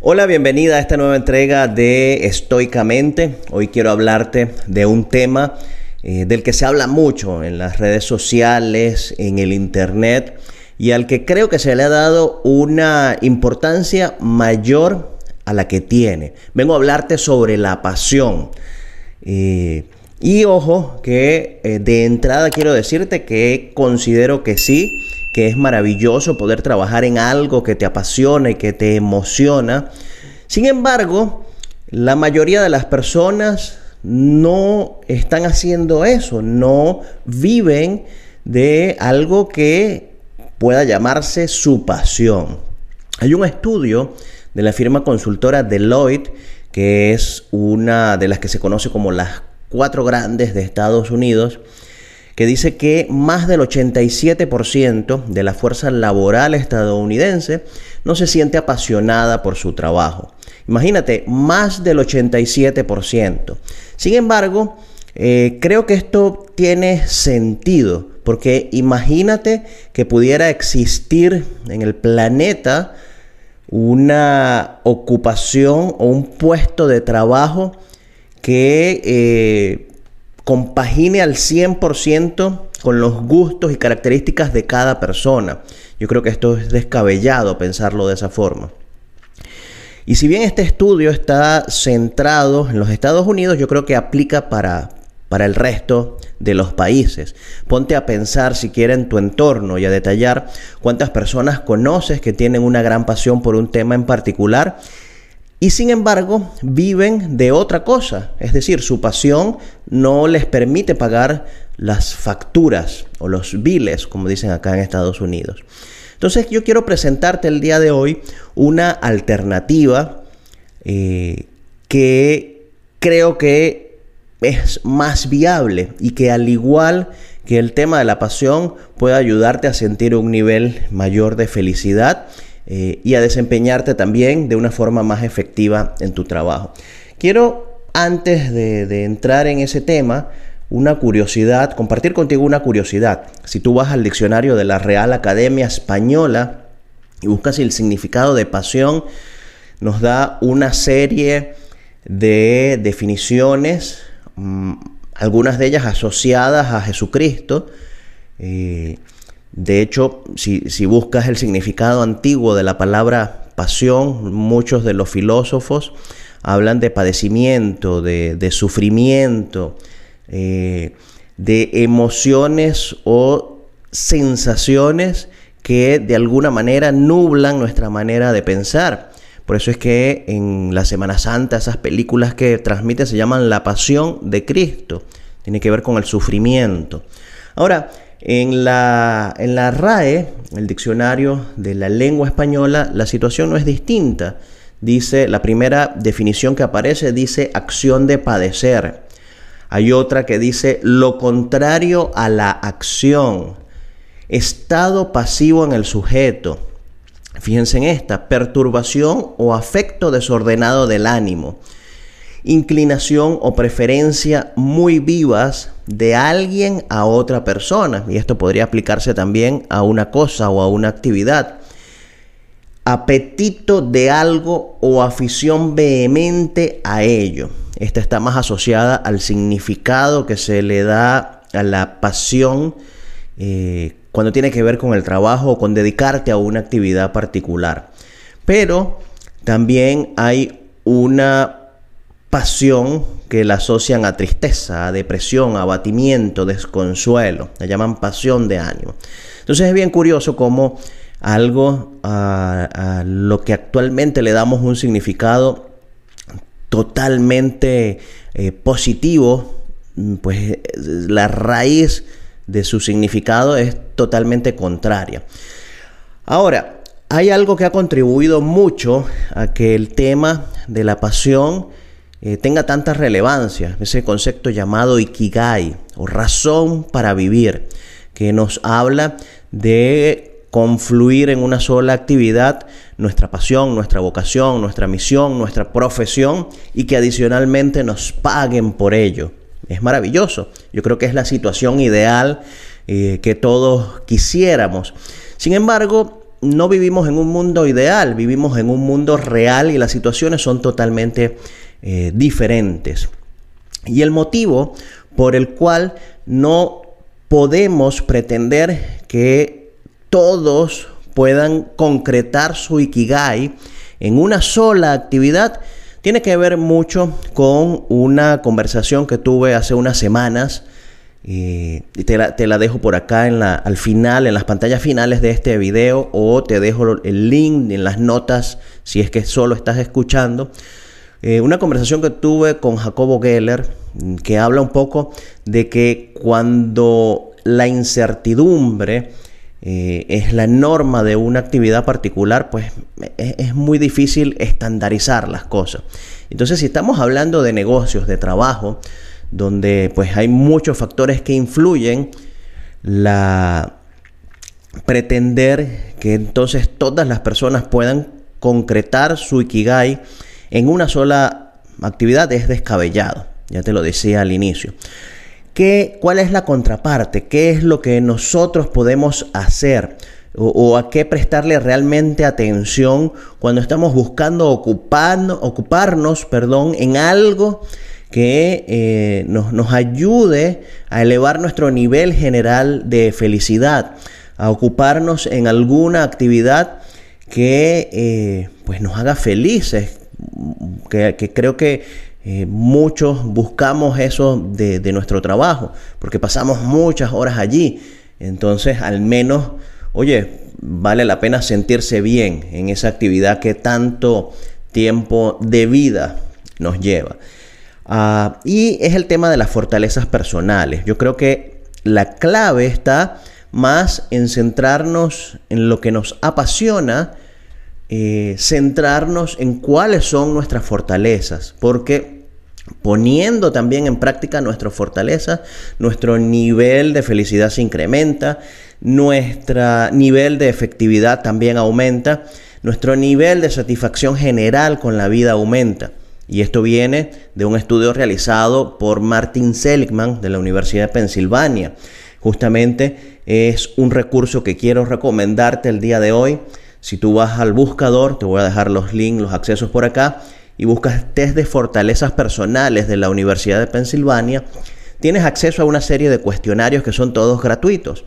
Hola, bienvenida a esta nueva entrega de Estoicamente. Hoy quiero hablarte de un tema eh, del que se habla mucho en las redes sociales, en el Internet y al que creo que se le ha dado una importancia mayor a la que tiene. Vengo a hablarte sobre la pasión. Eh, y ojo que eh, de entrada quiero decirte que considero que sí, que es maravilloso poder trabajar en algo que te apasiona y que te emociona. Sin embargo, la mayoría de las personas no están haciendo eso, no viven de algo que pueda llamarse su pasión. Hay un estudio de la firma consultora Deloitte, que es una de las que se conoce como las cuatro grandes de Estados Unidos, que dice que más del 87% de la fuerza laboral estadounidense no se siente apasionada por su trabajo. Imagínate, más del 87%. Sin embargo, eh, creo que esto tiene sentido, porque imagínate que pudiera existir en el planeta una ocupación o un puesto de trabajo que eh, compagine al 100% con los gustos y características de cada persona. Yo creo que esto es descabellado pensarlo de esa forma. Y si bien este estudio está centrado en los Estados Unidos, yo creo que aplica para, para el resto de los países. Ponte a pensar si en tu entorno y a detallar cuántas personas conoces que tienen una gran pasión por un tema en particular y sin embargo viven de otra cosa. Es decir, su pasión no les permite pagar las facturas o los biles, como dicen acá en Estados Unidos. Entonces yo quiero presentarte el día de hoy una alternativa eh, que creo que es más viable y que al igual que el tema de la pasión puede ayudarte a sentir un nivel mayor de felicidad eh, y a desempeñarte también de una forma más efectiva en tu trabajo. Quiero, antes de, entrar en ese tema, una curiosidad, compartir contigo una curiosidad. Si tú vas al diccionario de la Real Academia Española y buscas el significado de pasión, nos da una serie de definiciones, mm, algunas de ellas asociadas a Jesucristo. Eh, de hecho, si, buscas el significado antiguo de la palabra pasión, muchos de los filósofos hablan de padecimiento, de, sufrimiento, eh, de emociones o sensaciones que de alguna manera nublan nuestra manera de pensar. Por eso es que en la Semana Santa esas películas que transmiten se llaman La Pasión de Cristo. Tiene que ver con el sufrimiento. Ahora, en la, en la RAE, el diccionario de la lengua española, la situación no es distinta. Dice, la primera definición que aparece dice acción de padecer. Hay otra que dice lo contrario a la acción. Estado pasivo en el sujeto. Fíjense en esta, perturbación o afecto desordenado del ánimo inclinación o preferencia muy vivas de alguien a otra persona. Y esto podría aplicarse también a una cosa o a una actividad. Apetito de algo o afición vehemente a ello. Esta está más asociada al significado que se le da a la pasión eh, cuando tiene que ver con el trabajo o con dedicarte a una actividad particular. Pero también hay una pasión que la asocian a tristeza, a depresión, a abatimiento, desconsuelo. La llaman pasión de ánimo. Entonces es bien curioso cómo algo a, lo que actualmente le damos un significado totalmente eh, positivo, pues la raíz de su significado es totalmente contraria. Ahora, hay algo que ha contribuido mucho a que el tema de la pasión eh, tenga tanta relevancia, ese concepto llamado ikigai o razón para vivir, que nos habla de confluir en una sola actividad nuestra pasión, nuestra vocación, nuestra misión, nuestra profesión y que adicionalmente nos paguen por ello. Es maravilloso. Yo creo que es la situación ideal eh, que todos quisiéramos. Sin embargo, no vivimos en un mundo ideal, vivimos en un mundo real y las situaciones son totalmente eh, diferentes. Y el motivo por el cual no podemos pretender que todos puedan concretar su ikigai en una sola actividad tiene que ver mucho con una conversación que tuve hace unas semanas y te la, dejo por acá en la, al final, en las pantallas finales de este video o te dejo el link en las notas si es que solo estás escuchando. Eh, una conversación que tuve con Jacobo Geller que habla un poco de que cuando la incertidumbre eh, es la norma de una actividad particular, pues es, es, muy difícil estandarizar las cosas. Entonces, si estamos hablando de negocios, de trabajo, donde pues hay muchos factores que influyen, la pretender que entonces todas las personas puedan concretar su ikigai en una sola actividad es descabellado. Ya te lo decía al inicio. ¿Qué, ¿Cuál es la contraparte? ¿Qué es lo que nosotros podemos hacer? O, a qué prestarle realmente atención cuando estamos buscando ocupando, ocuparnos perdón, en algo que eh, nos, nos, ayude a elevar nuestro nivel general de felicidad, a ocuparnos en alguna actividad que eh, pues nos haga felices, que, creo que eh, muchos buscamos eso de, nuestro trabajo, porque pasamos muchas horas allí. Entonces, al menos, oye, vale la pena sentirse bien en esa actividad que tanto tiempo de vida nos lleva. Ah, y es el tema de las fortalezas personales. Yo creo que la clave está más en centrarnos en lo que nos apasiona, eh, centrarnos en cuáles son nuestras fortalezas, porque Poniendo también en práctica nuestra fortaleza, nuestro nivel de felicidad se incrementa, nuestro nivel de efectividad también aumenta, nuestro nivel de satisfacción general con la vida aumenta. Y esto viene de un estudio realizado por Martin Seligman de la Universidad de Pensilvania. Justamente es un recurso que quiero recomendarte el día de hoy. Si tú vas al buscador, te voy a dejar los links, los accesos por acá y buscas test de fortalezas personales de la Universidad de Pensilvania, tienes acceso a una serie de cuestionarios que son todos gratuitos.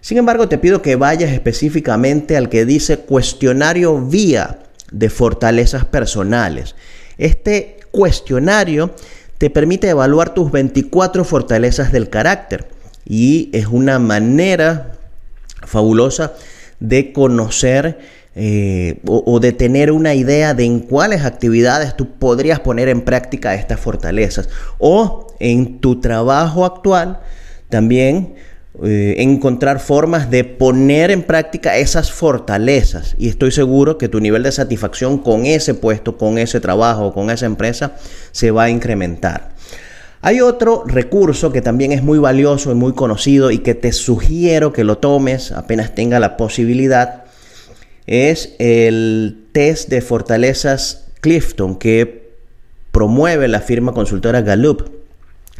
Sin embargo, te pido que vayas específicamente al que dice cuestionario vía de fortalezas personales. Este cuestionario te permite evaluar tus 24 fortalezas del carácter y es una manera fabulosa de conocer eh, o, de tener una idea de en cuáles actividades tú podrías poner en práctica estas fortalezas. O en tu trabajo actual también eh, encontrar formas de poner en práctica esas fortalezas. Y estoy seguro que tu nivel de satisfacción con ese puesto, con ese trabajo, con esa empresa, se va a incrementar. Hay otro recurso que también es muy valioso y muy conocido y que te sugiero que lo tomes apenas tenga la posibilidad es el test de fortalezas Clifton que promueve la firma consultora Gallup.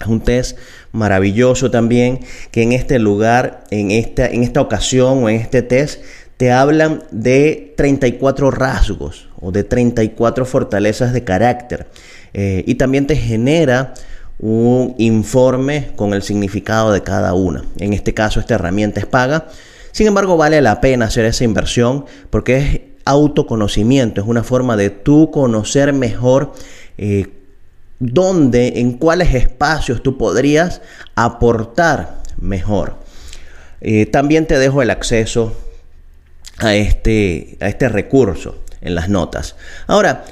Es un test maravilloso también que en este lugar, en esta, en esta ocasión o en este test, te hablan de 34 rasgos o de 34 fortalezas de carácter. Eh, y también te genera un informe con el significado de cada una. En este caso, esta herramienta es paga sin embargo, vale la pena hacer esa inversión porque es autoconocimiento, es una forma de tú conocer mejor eh, dónde, en cuáles espacios tú podrías aportar mejor. Eh, también te dejo el acceso a este, a este recurso en las notas. Ahora,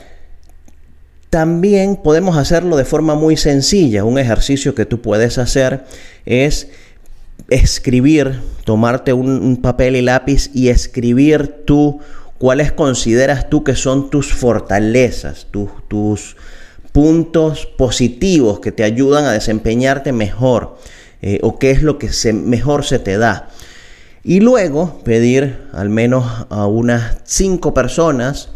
también podemos hacerlo de forma muy sencilla. Un ejercicio que tú puedes hacer es escribir, tomarte un, papel y lápiz y escribir tú cuáles consideras tú que son tus fortalezas, tus puntos positivos que te ayudan a desempeñarte mejor eh, o qué es lo que mejor se te da. Y luego pedir al menos a unas cinco personas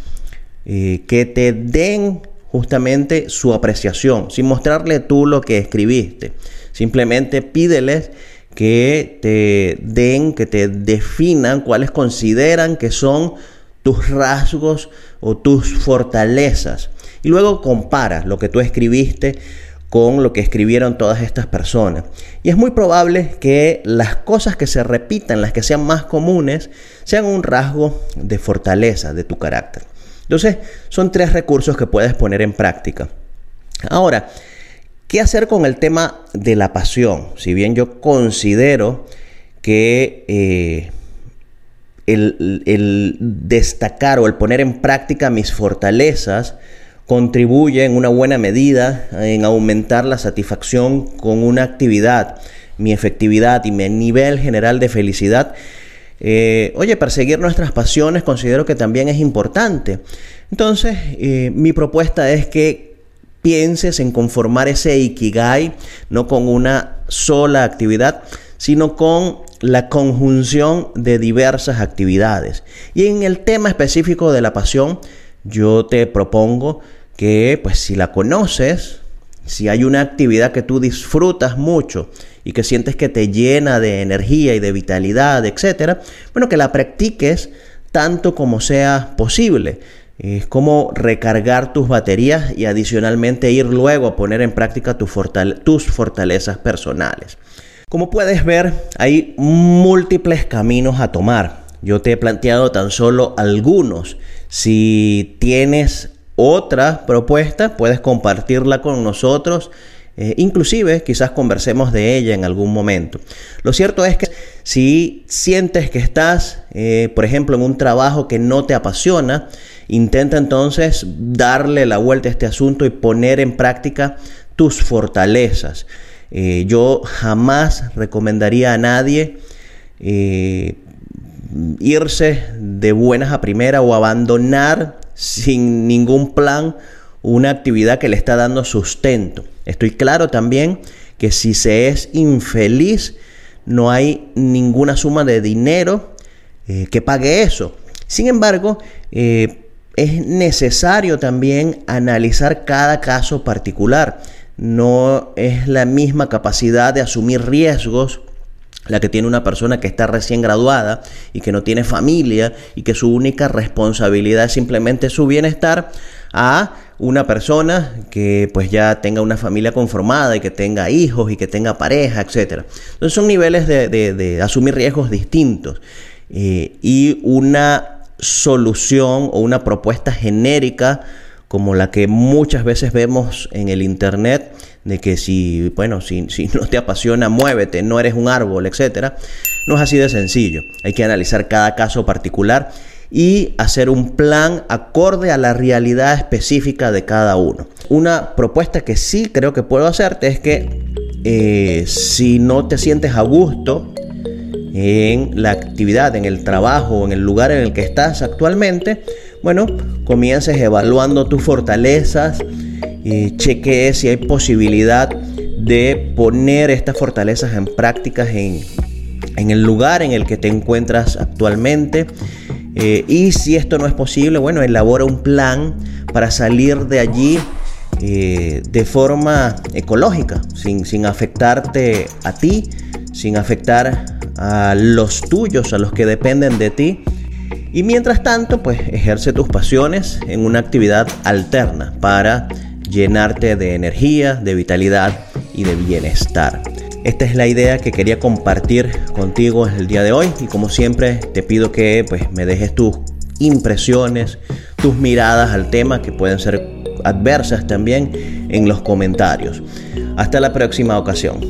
eh, que te den justamente su apreciación, sin mostrarle tú lo que escribiste. Simplemente pídeles que te den, que te definan cuáles consideran que son tus rasgos o tus fortalezas. Y luego compara lo que tú escribiste con lo que escribieron todas estas personas. Y es muy probable que las cosas que se repitan, las que sean más comunes, sean un rasgo de fortaleza de tu carácter. Entonces, son tres recursos que puedes poner en práctica. Ahora, ¿qué hacer con el tema de la pasión? Si bien yo considero que eh, el, destacar o el poner en práctica mis fortalezas, contribuye en una buena medida en aumentar la satisfacción con una actividad, mi efectividad y mi nivel general de felicidad. Eh, oye, perseguir nuestras pasiones considero que también es importante. Entonces, eh, mi propuesta es que pienses en conformar ese ikigai, no con una sola actividad, sino con la conjunción de diversas actividades. Y en el tema específico de la pasión, yo te propongo que pues si la conoces, si hay una actividad que tú disfrutas mucho y que sientes que te llena de energía y de vitalidad, etcétera, bueno, que la practiques tanto como sea posible. Es como recargar tus baterías y adicionalmente ir luego a poner en práctica tus fortalezas personales. Como puedes ver, hay múltiples caminos a tomar. Yo te he planteado tan solo algunos. Si tienes otra propuesta, puedes compartirla con nosotros. Eh, inclusive quizás conversemos de ella en algún momento. Lo cierto es que si sientes que estás, eh, por ejemplo, en un trabajo que no te apasiona, intenta entonces darle la vuelta a este asunto y poner en práctica tus fortalezas. Eh, yo jamás recomendaría a nadie irse de buenas a primera o abandonar sin ningún plan una actividad que le está dando sustento. Estoy claro también que si se es infeliz, no hay ninguna suma de dinero eh, que pague eso. Sin embargo, eh, es necesario también analizar cada caso particular. No es la misma capacidad de asumir riesgos la que tiene una persona que está recién graduada y que no tiene familia y que su única responsabilidad es simplemente su bienestar a una persona que pues ya tenga una familia conformada y que tenga hijos y que tenga pareja, etc. Entonces son niveles de, asumir riesgos distintos eh, y una solución o una propuesta genérica como la que muchas veces vemos en el Internet, de que si, bueno, si, si no te apasiona, muévete, no eres un árbol, etc. No es así de sencillo. Hay que analizar cada caso particular y hacer un plan acorde a la realidad específica de cada uno. Una propuesta que sí creo que puedo hacerte es que eh, si no te sientes a gusto en la actividad, en el trabajo, en el lugar en el que estás actualmente, bueno, comiences evaluando tus fortalezas, y chequees si hay posibilidad de poner estas fortalezas en prácticas en, el lugar en el que te encuentras actualmente. Eh, y si esto no es posible, bueno, elabora un plan para salir de allí eh, de forma ecológica, sin, sin afectarte a ti, sin afectar a los tuyos, a los que dependen de ti. Y mientras tanto, pues ejerce tus pasiones en una actividad alterna para llenarte de energía, de vitalidad y de bienestar. Esta es la idea que quería compartir contigo el día de hoy y como siempre te pido que pues me dejes tus impresiones, tus miradas al tema que pueden ser adversas también en los comentarios. Hasta la próxima ocasión.